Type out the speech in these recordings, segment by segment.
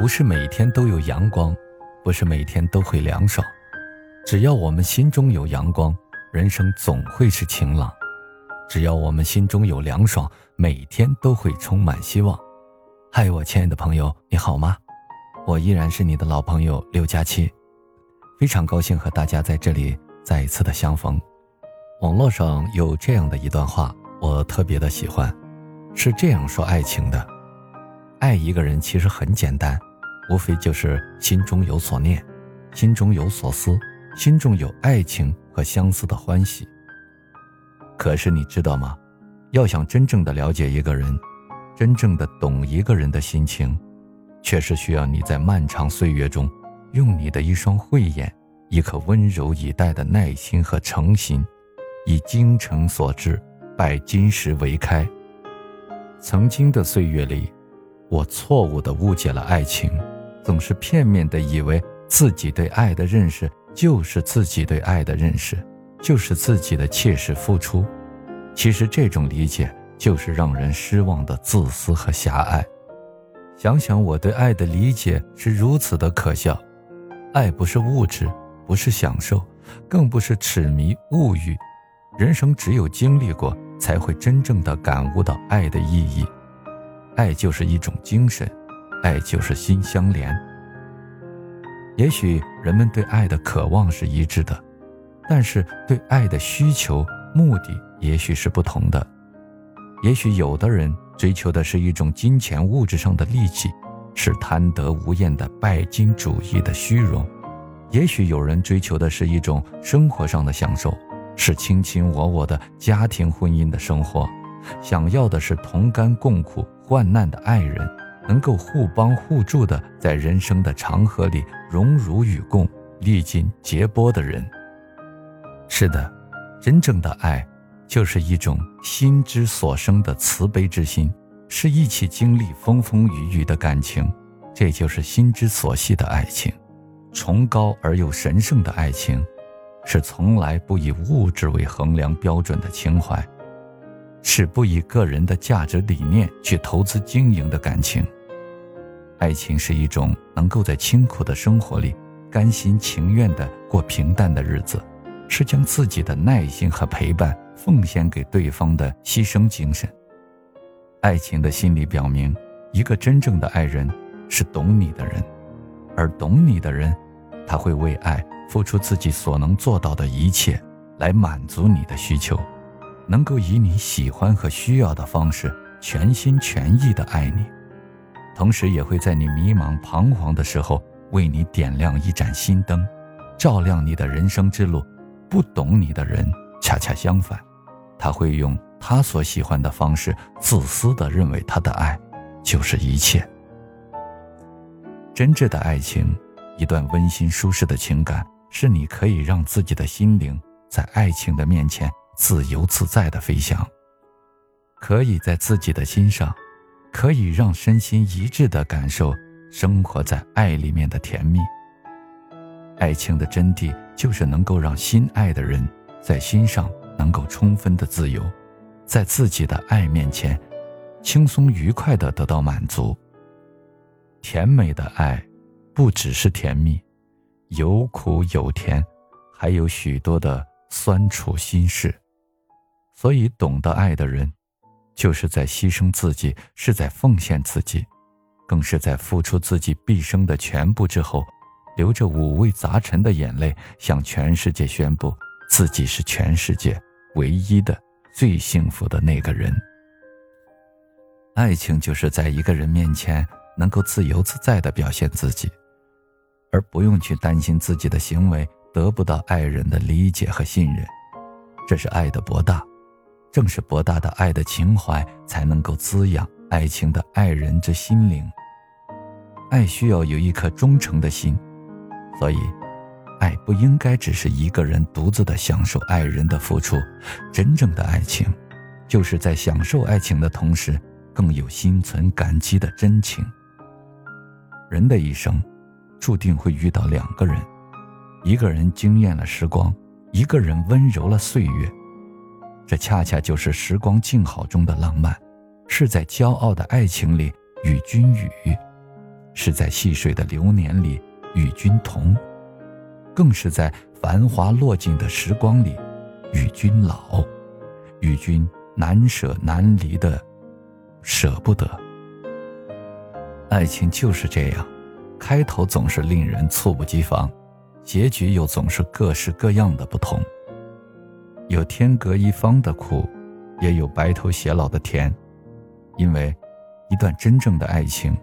不是每天都有阳光，不是每天都会凉爽。只要我们心中有阳光，人生总会是晴朗；只要我们心中有凉爽，每天都会充满希望。嗨，我亲爱的朋友，你好吗？我依然是你的老朋友六加七，非常高兴和大家在这里再一次的相逢。网络上有这样的一段话，我特别的喜欢，是这样说爱情的：爱一个人其实很简单。无非就是心中有所念，心中有所思，心中有爱情和相思的欢喜。可是你知道吗？要想真正的了解一个人，真正的懂一个人的心情，却是需要你在漫长岁月中，用你的一双慧眼，一颗温柔以待的耐心和诚心，以精诚所至，拜金石为开。曾经的岁月里，我错误的误解了爱情。总是片面的以为自己对爱的认识就是自己对爱的认识，就是自己的切实付出。其实这种理解就是让人失望的自私和狭隘。想想我对爱的理解是如此的可笑。爱不是物质，不是享受，更不是痴迷物欲。人生只有经历过，才会真正的感悟到爱的意义。爱就是一种精神。爱就是心相连。也许人们对爱的渴望是一致的，但是对爱的需求、目的也许是不同的。也许有的人追求的是一种金钱物质上的利器，是贪得无厌的拜金主义的虚荣；也许有人追求的是一种生活上的享受，是卿卿我我的家庭婚姻的生活，想要的是同甘共苦患难的爱人。能够互帮互助的，在人生的长河里荣辱与共、历尽劫波的人。是的，真正的爱，就是一种心之所生的慈悲之心，是一起经历风风雨雨的感情。这就是心之所系的爱情，崇高而又神圣的爱情，是从来不以物质为衡量标准的情怀，是不以个人的价值理念去投资经营的感情。爱情是一种能够在清苦的生活里甘心情愿地过平淡的日子，是将自己的耐心和陪伴奉献给对方的牺牲精神。爱情的心理表明，一个真正的爱人是懂你的人，而懂你的人，他会为爱付出自己所能做到的一切，来满足你的需求，能够以你喜欢和需要的方式全心全意地爱你。同时也会在你迷茫彷徨的时候，为你点亮一盏心灯，照亮你的人生之路。不懂你的人，恰恰相反，他会用他所喜欢的方式，自私的认为他的爱就是一切。真挚的爱情，一段温馨舒适的情感，是你可以让自己的心灵在爱情的面前自由自在的飞翔，可以在自己的心上。可以让身心一致的感受生活在爱里面的甜蜜。爱情的真谛就是能够让心爱的人在心上能够充分的自由，在自己的爱面前，轻松愉快的得到满足。甜美的爱，不只是甜蜜，有苦有甜，还有许多的酸楚心事。所以，懂得爱的人。就是在牺牲自己，是在奉献自己，更是在付出自己毕生的全部之后，流着五味杂陈的眼泪，向全世界宣布自己是全世界唯一的、最幸福的那个人。爱情就是在一个人面前能够自由自在地表现自己，而不用去担心自己的行为得不到爱人的理解和信任，这是爱的博大。正是博大的爱的情怀，才能够滋养爱情的爱人之心灵。爱需要有一颗忠诚的心，所以，爱不应该只是一个人独自的享受爱人的付出。真正的爱情，就是在享受爱情的同时，更有心存感激的真情。人的一生，注定会遇到两个人，一个人惊艳了时光，一个人温柔了岁月。这恰恰就是时光静好中的浪漫，是在骄傲的爱情里与君语。是在细水的流年里与君同，更是在繁华落尽的时光里与君老，与君难舍难离的舍不得。爱情就是这样，开头总是令人猝不及防，结局又总是各式各样的不同。有天隔一方的苦，也有白头偕老的甜，因为一段真正的爱情，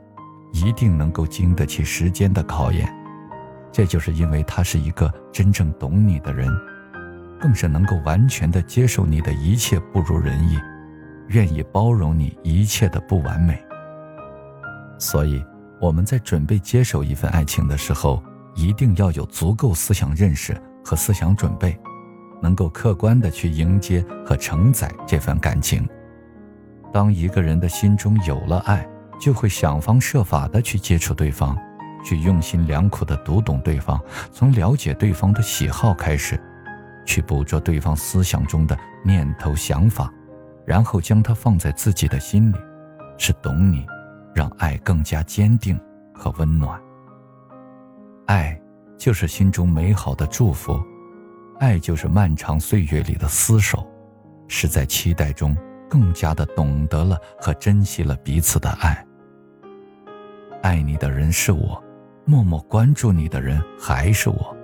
一定能够经得起时间的考验。这就是因为他是一个真正懂你的人，更是能够完全的接受你的一切不如人意，愿意包容你一切的不完美。所以我们在准备接受一份爱情的时候，一定要有足够思想认识和思想准备，能够客观的去迎接和承载这份感情。当一个人的心中有了爱，就会想方设法的去接触对方，去用心良苦的读懂对方，从了解对方的喜好开始，去捕捉对方思想中的念头想法，然后将它放在自己的心里，是懂你。让爱更加坚定和温暖。爱就是心中美好的祝福，爱就是漫长岁月里的厮守，是在期待中更加的懂得了和珍惜了彼此的爱。爱你的人是我，默默关注你的人还是我，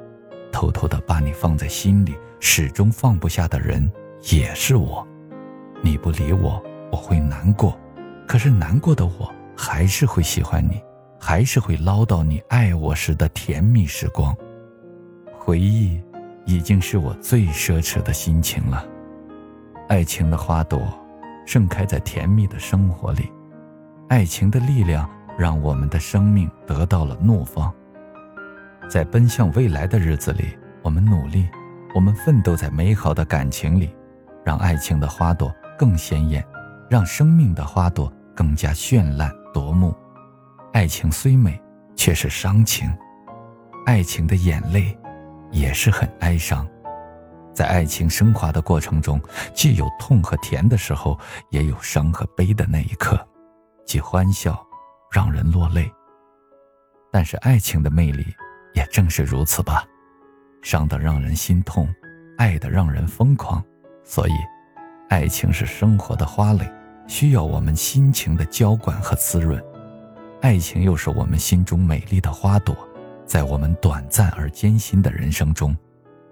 偷偷的把你放在心里，始终放不下的人也是我。你不理我，我会难过，可是难过的我。还是会喜欢你，还是会唠叨你爱我时的甜蜜时光。回忆已经是我最奢侈的心情了。爱情的花朵盛开在甜蜜的生活里，爱情的力量让我们的生命得到了怒放。在奔向未来的日子里，我们努力，我们奋斗在美好的感情里，让爱情的花朵更鲜艳，让生命的花朵更加绚烂。夺目，爱情虽美，却是伤情。爱情的眼泪，也是很哀伤。在爱情升华的过程中，既有痛和甜的时候，也有伤和悲的那一刻，既欢笑，让人落泪。但是爱情的魅力，也正是如此吧，伤的让人心痛，爱的让人疯狂。所以，爱情是生活的花蕾。需要我们心情的浇灌和滋润，爱情又是我们心中美丽的花朵，在我们短暂而艰辛的人生中，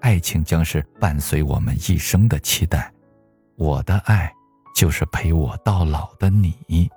爱情将是伴随我们一生的期待。我的爱，就是陪我到老的你。